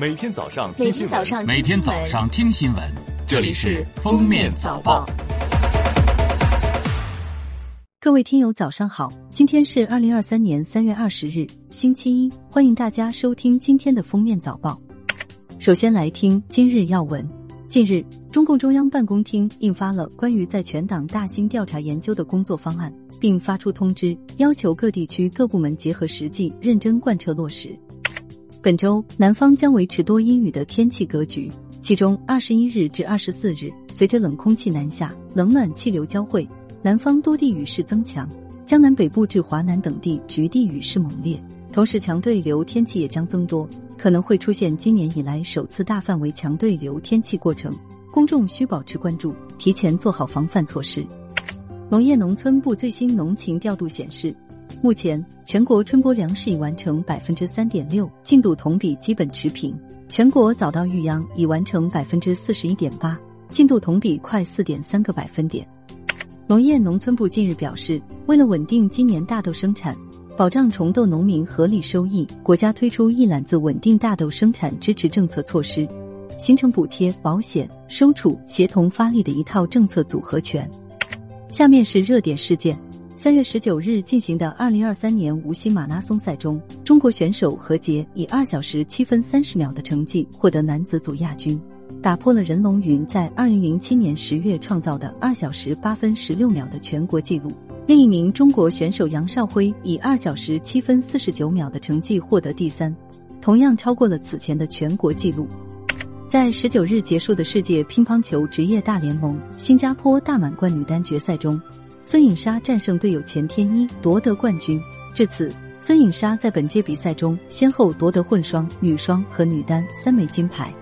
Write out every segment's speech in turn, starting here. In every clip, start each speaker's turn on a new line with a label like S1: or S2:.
S1: 每天早上
S2: 听新闻，
S3: 每天早上听新闻，这里是《封面早报》。
S4: 各位听友，早上好！今天是二零二三年三月二十日，星期一，欢迎大家收听今天的《封面早报》。首先来听今日要闻。近日，中共中央办公厅印发了关于在全党大兴调查研究的工作方案，并发出通知，要求各地区各部门结合实际，认真贯彻落实。本周南方将维持多阴雨的天气格局，其中二十一日至二十四日，随着冷空气南下，冷暖气流交汇，南方多地雨势增强，江南北部至华南等地局地雨势猛烈，同时强对流天气也将增多，可能会出现今年以来首次大范围强对流天气过程，公众需保持关注，提前做好防范措施。农业农村部最新农情调度显示。目前，全国春播粮食已完成百分之三点六，进度同比基本持平。全国早稻育秧已完成百分之四十一点八，进度同比快四点三个百分点。农业农村部近日表示，为了稳定今年大豆生产，保障重豆农民合理收益，国家推出一揽子稳定大豆生产支持政策措施，形成补贴、保险、收储协同发力的一套政策组合拳。下面是热点事件。三月十九日进行的二零二三年无锡马拉松赛中，中国选手何洁以二小时七分三十秒的成绩获得男子组亚军，打破了任龙云在二零零七年十月创造的二小时八分十六秒的全国纪录。另一名中国选手杨少辉以二小时七分四十九秒的成绩获得第三，同样超过了此前的全国纪录。在十九日结束的世界乒乓球职业大联盟新加坡大满贯女单决赛中。孙颖莎战胜队友钱天一夺得冠军。至此，孙颖莎在本届比赛中先后夺得混双、女双和女单三枚金牌。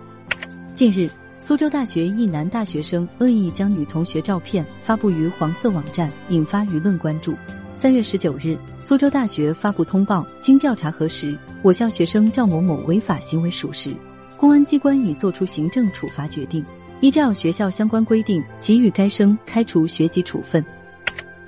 S4: 近日，苏州大学一男大学生恶意将女同学照片发布于黄色网站，引发舆论关注。三月十九日，苏州大学发布通报，经调查核实，我校学生赵某某违法行为属实，公安机关已作出行政处罚决定，依照学校相关规定，给予该生开除学籍处分。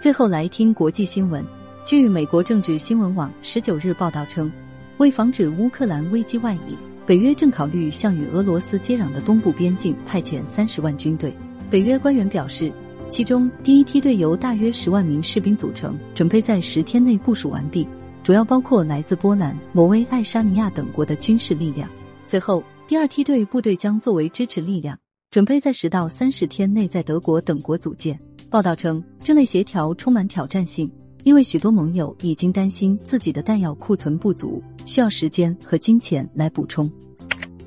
S4: 最后来听国际新闻。据美国政治新闻网十九日报道称，为防止乌克兰危机外溢，北约正考虑向与俄罗斯接壤的东部边境派遣三十万军队。北约官员表示，其中第一梯队由大约十万名士兵组成，准备在十天内部署完毕，主要包括来自波兰、挪威、爱沙尼亚等国的军事力量。随后，第二梯队部队将作为支持力量，准备在十到三十天内在德国等国组建。报道称，这类协调充满挑战性，因为许多盟友已经担心自己的弹药库存不足，需要时间和金钱来补充。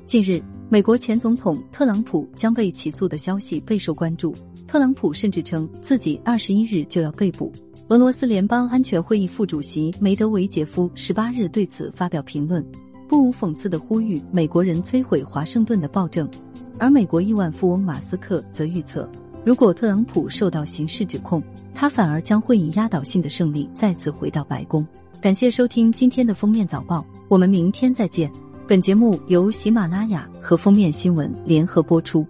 S4: 近日，美国前总统特朗普将被起诉的消息备受关注，特朗普甚至称自己二十一日就要被捕。俄罗斯联邦安全会议副主席梅德韦杰夫十八日对此发表评论，不无讽刺的呼吁美国人摧毁华盛顿的暴政，而美国亿万富翁马斯克则预测。如果特朗普受到刑事指控，他反而将会以压倒性的胜利再次回到白宫。感谢收听今天的封面早报，我们明天再见。本节目由喜马拉雅和封面新闻联合播出。